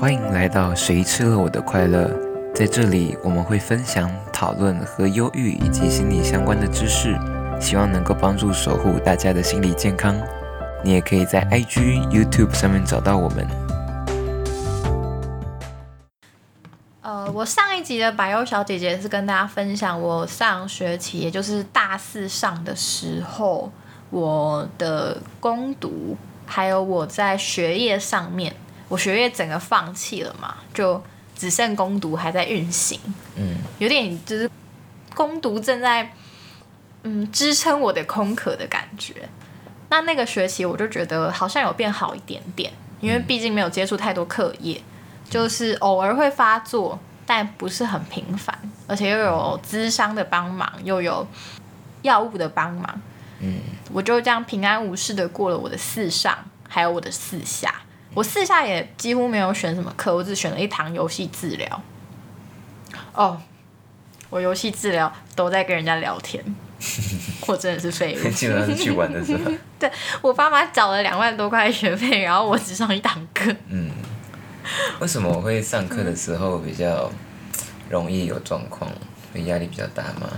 欢迎来到谁吃了我的快乐？在这里，我们会分享、讨论和忧郁以及心理相关的知识，希望能够帮助守护大家的心理健康。你也可以在 IG、YouTube 上面找到我们。呃，我上一集的百优小姐姐是跟大家分享我上学期，也就是大四上的时候，我的攻读，还有我在学业上面，我学业整个放弃了嘛，就只剩攻读还在运行，嗯，有点就是攻读正在嗯支撑我的空壳的感觉。那那个学期我就觉得好像有变好一点点，因为毕竟没有接触太多课业，就是偶尔会发作，但不是很频繁，而且又有资商的帮忙，又有药物的帮忙，嗯，我就这样平安无事的过了我的四上，还有我的四下。我四下也几乎没有选什么课，我只选了一堂游戏治疗。哦，我游戏治疗都在跟人家聊天，我真的是废物。基本上是去玩的时候，我爸妈缴了两万多块学费，然后我只上一堂课。嗯，为什么我会上课的时候比较容易有状况，会压力比较大吗？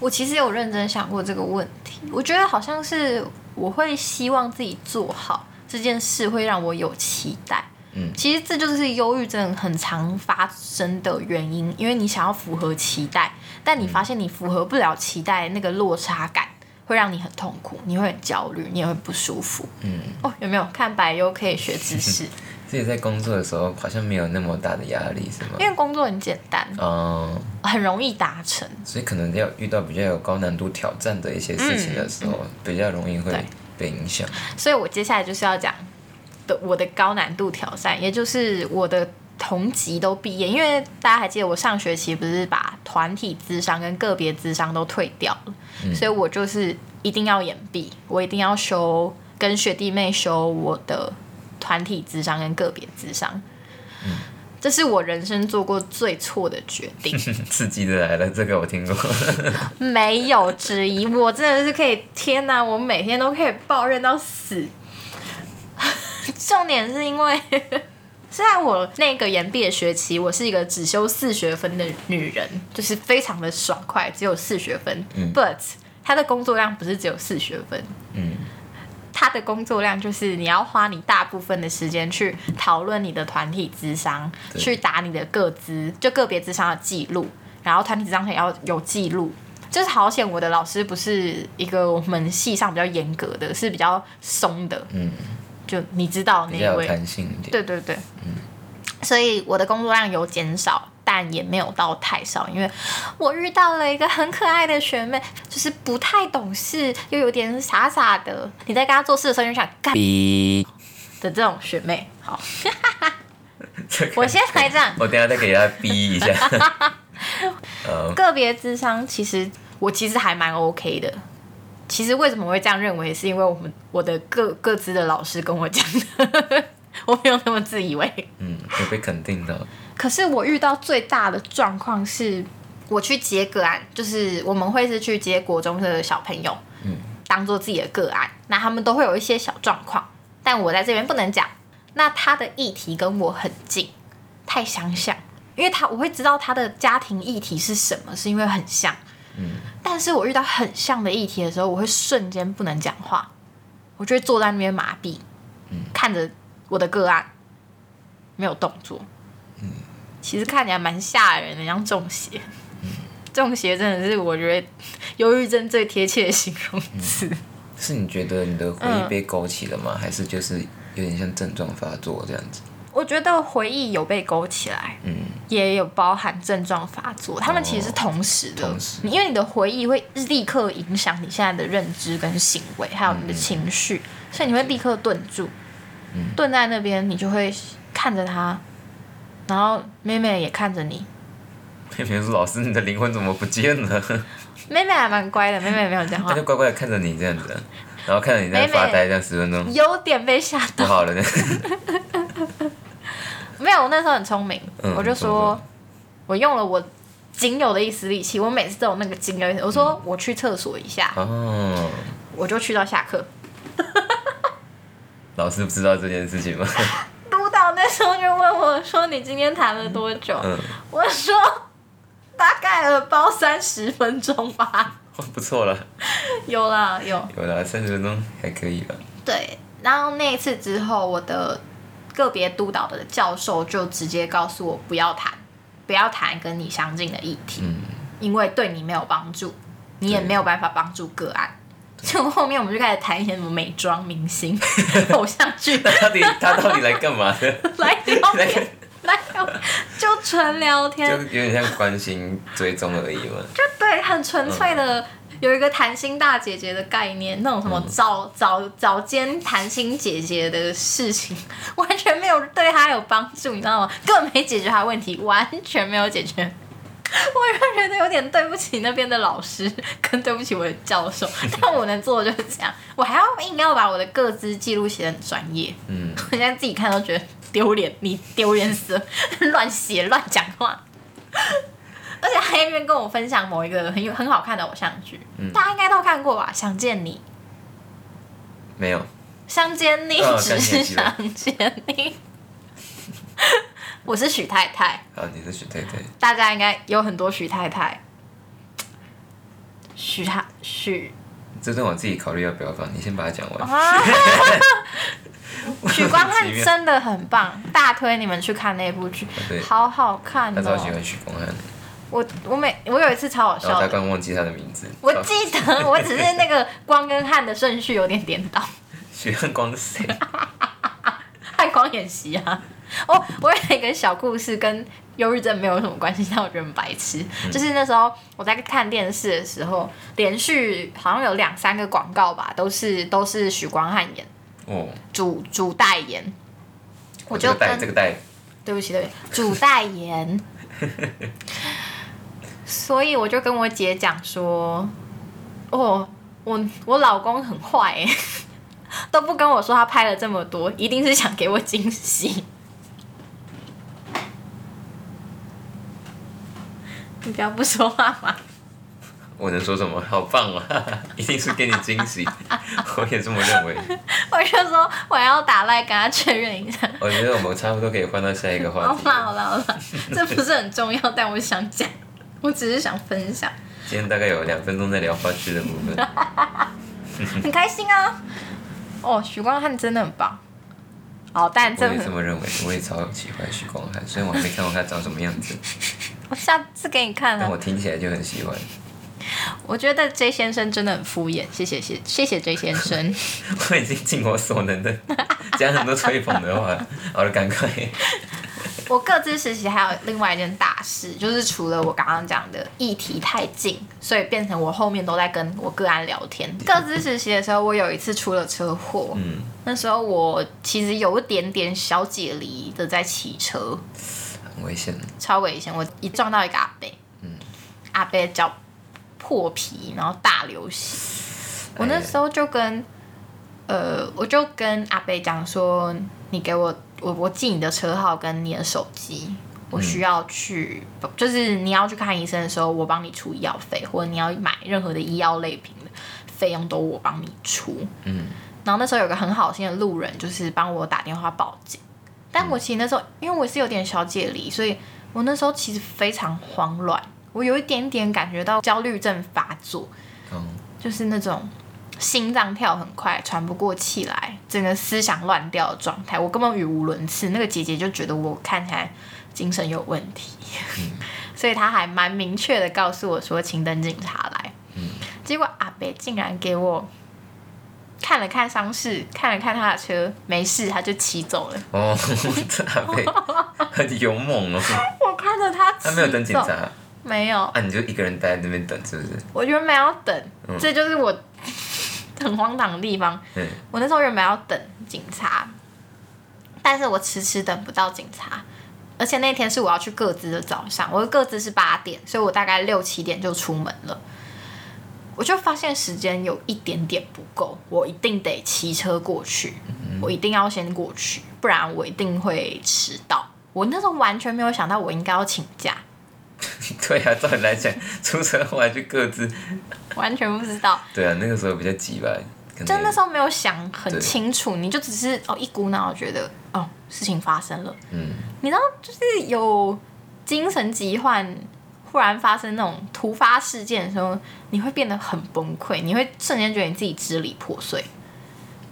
我其实有认真想过这个问题，我觉得好像是我会希望自己做好这件事，会让我有期待。嗯其实这就是忧郁症很常发生的原因，因为你想要符合期待，但你发现你符合不了期待，那个落差感会让你很痛苦，你会很焦虑，你也会不舒服。嗯，哦，有没有看白优可以学知识？自己在工作的时候好像没有那么大的压力，是吗？因为工作很简单，嗯、很容易达成。所以可能要遇到比较有高难度挑战的一些事情的时候，比较容易会对被影响。所以我接下来就是要讲的我的高难度挑战，也就是我的同级都毕业，因为大家还记得我上学期不是把团体智商跟个别智商都退掉了，所以我就是一定要演毕，我一定要修跟学弟妹修我的团体智商跟个别智商。这是我人生做过最错的决定，刺激的来了，这个我听过。没有之一。我真的是可以，天哪！我每天都可以抱怨到死。重点是因为，虽然我那个延毕的学期，我是一个只修四学分的女人，就是非常的爽快，只有四学分。嗯 But 她的工作量不是只有四学分，嗯他的工作量就是你要花你大部分的时间去讨论你的团体智商，去打你的个资，就个别智商的记录，然后团体智商也要有记录。就是好险，我的老师不是一个我们系上比较严格的，是比较松的，嗯，就你知道比较有那位，弹性一点。对对对，所以我的工作量有减少，但也没有到太少，因为我遇到了一个很可爱的学妹，就是不太懂事，又有点傻傻的。你在跟她做事的时候，就想干哔，的这种学妹。好，我先来这样。我等下再给他逼一下。呃，个别智商其实我其实还蛮 OK 的。其实为什么我会这样认为，是因为我们我的各各自的老师跟我讲的，我没有那么自以为。嗯，有被肯定到。可是我遇到最大的状况是，我去接个案，就是我们会是去接国中的小朋友，嗯，当做自己的个案，那他们都会有一些小状况，但我在这边不能讲。那他的议题跟我很近，太相像，因为他我会知道他的家庭议题是什么，是因为很像。嗯，但是我遇到很像的议题的时候，我会瞬间不能讲话，我就会坐在那边麻痹，嗯看着我的个案，没有动作。其实看起来蛮吓人的，像中邪。中邪真的是我觉得忧郁症最贴切的形容词。是你觉得你的回嗯忆被勾起了吗？还是就是有点像症状发作这样子？我觉得回忆有被勾起来，嗯，也有包含症状发作，他们其实是同时的。同时因为你的回忆会立刻影响你现在的认知跟行为，还有你的情绪，所以你会立刻顿住，顿在那边，你就会看着他，然后妹妹也看着你。妹妹说：“老师，你的灵魂怎么不见了？” 妹妹还蛮乖的，妹妹没有讲话她就，乖乖的看着你这样子，然后看着你在发呆这样十分钟，有点被吓到。不好了呢。没有，我那时候很聪明，嗯我就说，我用了我仅有的一丝力气，我每次都有那个仅有我说我去厕所一下，哦，我就去到下课。老师不知道这件事情吗？那时候就就问我说：“你今天谈了多久？”嗯，我说：“大概耳包三十分钟吧。不错了，”有啦，有。有啦三十分钟还可以吧。对，然后那一次之后，我的个别督导的教授就直接告诉我不要谈，不要谈跟你相近的议题，嗯，因为对你没有帮助，你也没有办法帮助个案。就后面我们就开始谈一些什么美妆明星、偶像剧，他到底他到底来干嘛的？来聊来天，来聊，就纯聊天就，有点像关心追踪而已嘛。就对，很纯粹的。有一个谈心大姐姐的概念，那种什么早早早间谈心姐姐的事情，完全没有对她有帮助，你知道吗？根本没解决她问题，完全没有解决。我就觉得有点对不起那边的老师，跟对不起我的教授。但我能做的就是这样，我还要硬要把我的各资记录写的很专业。嗯，我现在自己看都觉得丢脸，你丢脸死了，乱写乱讲话。而且还一边跟我分享某一个很有很好看的偶像剧，嗯大家应该都看过吧？想见你，没有，想见你，哦只是想见你。我是许太太，啊，你是许太太。大家应该有很多许太太。许太许这段我自己考虑要不要放，你先把它讲完。啊，许光汉真的很棒，大推你们去看那部剧，对，好好看哦。他超喜欢许光汉，我我每我有一次超好笑的，刚忘记他的名字。我记得我只是那个光跟汉的顺序有点颠倒。许汉光是谁？汉光演习啊。哦，我有一个小故事，跟忧郁症没有什么关系，但我觉得很白痴。就是那时候我在看电视的时候，连续好像有两三个广告吧，都是都是许光汉演哦，主主代言。我就跟这个带，对不起，对不起，主代言。所以我就跟我姐讲说，哦，我我老公很坏哎，都不跟我说他拍了这么多，一定是想给我惊喜。你不要不说话嘛！我能说什么？好棒啊！一定是给你惊喜，我也这么认为。我就说我要打赖跟他确认一下。我觉得我们差不多可以换到下一个话题 好啦。好啦好啦，这不是很重要，但我想讲，我只是想分享。今天大概有两分钟在聊花絮的部分。很开心啊！哦，许光汉真的很棒。哦，但我也这么认为，我也超喜欢许光汉，虽然我还没看过他长什么样子，我下次给你看啊但我。听起来就很喜欢。我觉得 J 先生真的很敷衍，谢谢谢谢谢 J 先生。我已经尽我所能的讲很多吹捧的话，好了，赶快。我各自实习还有另外一件大事，就是除了我刚刚讲的议题太近，所以变成我后面都在跟我个案聊天。各自实习的时候，我有一次出了车祸，嗯，那时候我其实有一点点小解离的在骑车，很危险。超危险！我一撞到一个阿伯，阿伯脚破皮，然后大流血。我那时候就跟，呃，我就跟阿伯讲说，你给我，我我记你的车号跟你的手机，我需要去，就是你要去看医生的时候，我帮你出医药费，或者你要买任何的医药类品的费用都我帮你出。嗯，然后那时候有个很好心的路人，就是帮我打电话报警。但我其实那时候，因为我是有点小解离，所以我那时候其实非常慌乱，我有一点点感觉到焦虑症发作，嗯，就是那种心脏跳很快、喘不过气来，整个思想乱掉的状态，我根本语无伦次。那个姐姐就觉得我看起来精神有问题，所以她还蛮明确的告诉我说，请等警察来。嗯结果阿北竟然给我看了看伤势，看了看他的车，没事，他就骑走了。哦，这阿贝很勇猛哦。我看着他骑走，他没有等警察，没有，啊，你就一个人待在那边等，是不是？我原本要等，嗯这就是我很荒唐的地方。嗯，我那时候原本要等警察，但是我迟迟等不到警察，而且那天是我要去各自的早上，我的各自是八点，所以我大概六七点就出门了。我就发现时间有一点点不够，我一定得骑车过去，我一定要先过去，不然我一定会迟到。我那时候完全没有想到我应该要请假，对啊，照理来讲，出车祸还去各自，完全不知道。对啊，那个时候比较急吧，就那时候没有想很清楚，你就只是哦一股脑觉得哦事情发生了，嗯，你知道就是有精神疾患，忽然发生那种突发事件的时候，你会变得很崩溃，你会瞬间觉得你自己支离破碎。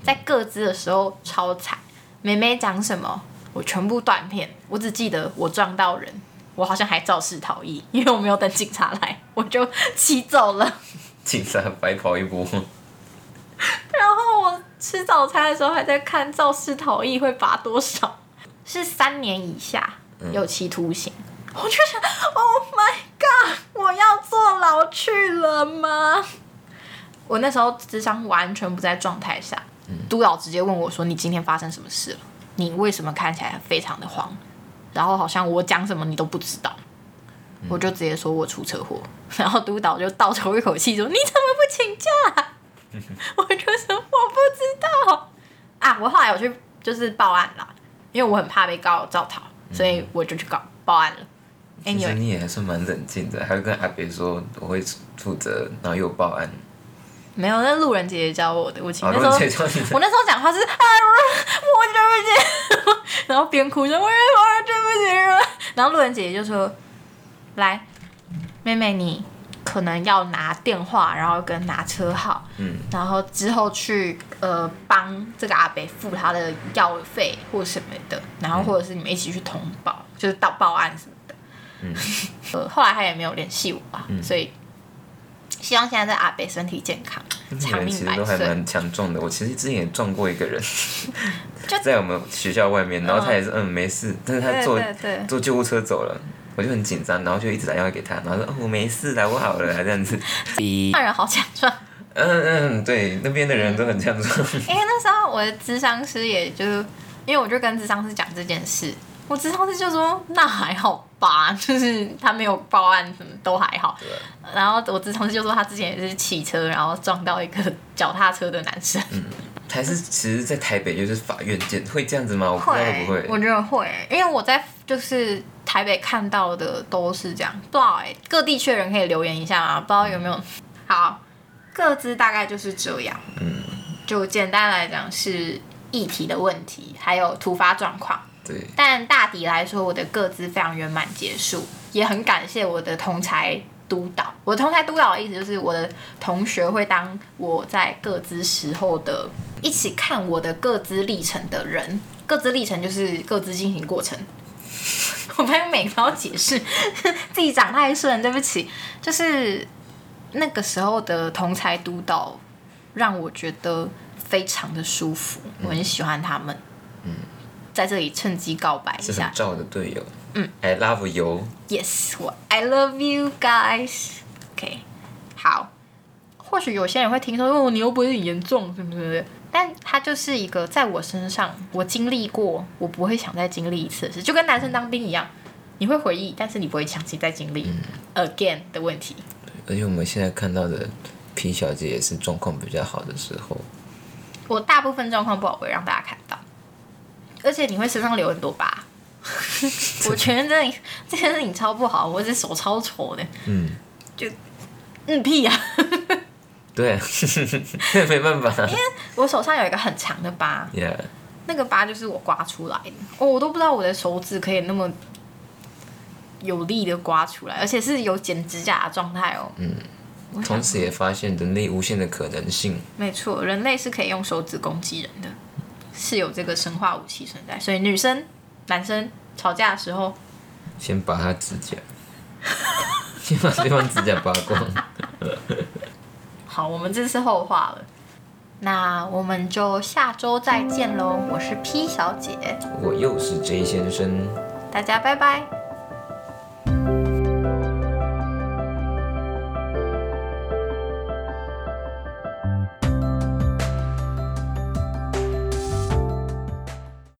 在各自的时候超惨，妹妹讲什么我全部断片，我只记得我撞到人，我好像还肇事逃逸，因为我没有等警察来，我就骑走了。警察白跑一波，然后我吃早餐的时候还在看肇事逃逸会罚多少，是三年以下有期徒刑。我就想，Oh my 我要坐牢去了吗？我那时候智商完全不在状态下，督导直接问我说：“你今天发生什么事了？你为什么看起来非常的慌？然后好像我讲什么你都不知道。”我就直接说我出车祸，然后督导就倒抽一口气说：“你怎么不请假？” 我就说我不知道啊。我后来我去就是报案啦，因为我很怕被告造逃，所以我就去告报案了。其实你也还是蛮冷静的，还会跟阿北说我会负责，然后又报案。没有，那路人姐姐教我的。我其实，那时候我那时候讲话是啊，我我对不起，然后边哭说我我对不起，然后路人姐姐就说，来，妹妹你可能要拿电话，然后跟拿车号，嗯，然后之后去呃帮这个阿北付他的药费或什么的，然后或者是你们一起去通报，就是到报案什么的。嗯，呃，后来他也没有联系我啊，所以希望现在在阿北身体健康，你长命百们其实都还岁。蛮强壮的。我其实之前也撞过一个人 就，在我们学校外面，然后他也是嗯没事，但是他对坐坐救护车走了，我就很紧张，然后就一直打电话给他，然后说哦我没事啦，我好了 这样子。那人好强壮。嗯嗯，对，那边的人都很强壮。因为那时候我的智商师也就，因为我就跟智商师讲这件事，我智商师就说那还好吧，就是他没有报案，什么都还好。然后我智商师就说他之前也是骑车，然后撞到一个 脚踏车的男生。嗯还是其实，在台北就是法院见，会这样子吗？我不知道会不会。我觉得会，因为我在就是台北看到的都是这样。不知道哎、各地区的人可以留言一下啊，不知道有没有。好，各自大概就是这样。嗯，就简单来讲是议题的问题，还有突发状况。但大抵来说，我的各自非常圆满结束，也很感谢我的同才督导。我的同才督导的意思就是，我的同学会当我在各自时候的一起看我的各自历程的人。各自历程就是各自进行过程。我发现每个都要解释，自己长太顺，对不起。就是那个时候的同才督导，让我觉得非常的舒服，我很喜欢他们。在这里趁机告白一下照的队友。嗯，I love you。，Yes，我 I love you guys。OK，好。或许有些人会听说，哦，你又不是很严重，是不是？但它就是一个在我身上我经历过，我不会想再经历一次的事，就跟男生当兵一样，你会回忆，但是你不会想起再经历、again 的问题。而且我们现在看到的 P 小姐也是状况比较好的时候，我大部分状况不好，不会让大家看到，而且你会身上留很多疤。我觉得这这件事情超不好，我这手超丑的，嗯，就嗯屁呀、对。啊，没办法。我手上有一个很长的疤，，Yeah，那个疤就是我刮出来的。哦，我都不知道我的手指可以那么有力的刮出来，而且是有剪指甲的状态哦。嗯，同时也发现人类无限的可能性。没错，人类是可以用手指攻击人的，是有这个生化武器存在。所以女生、男生吵架的时候，先拔他指甲，先把对方指甲拔光。好，我们这是后话了。那我们就下周再见喽！我是 P 小姐，我又是 J 先生。大家拜拜。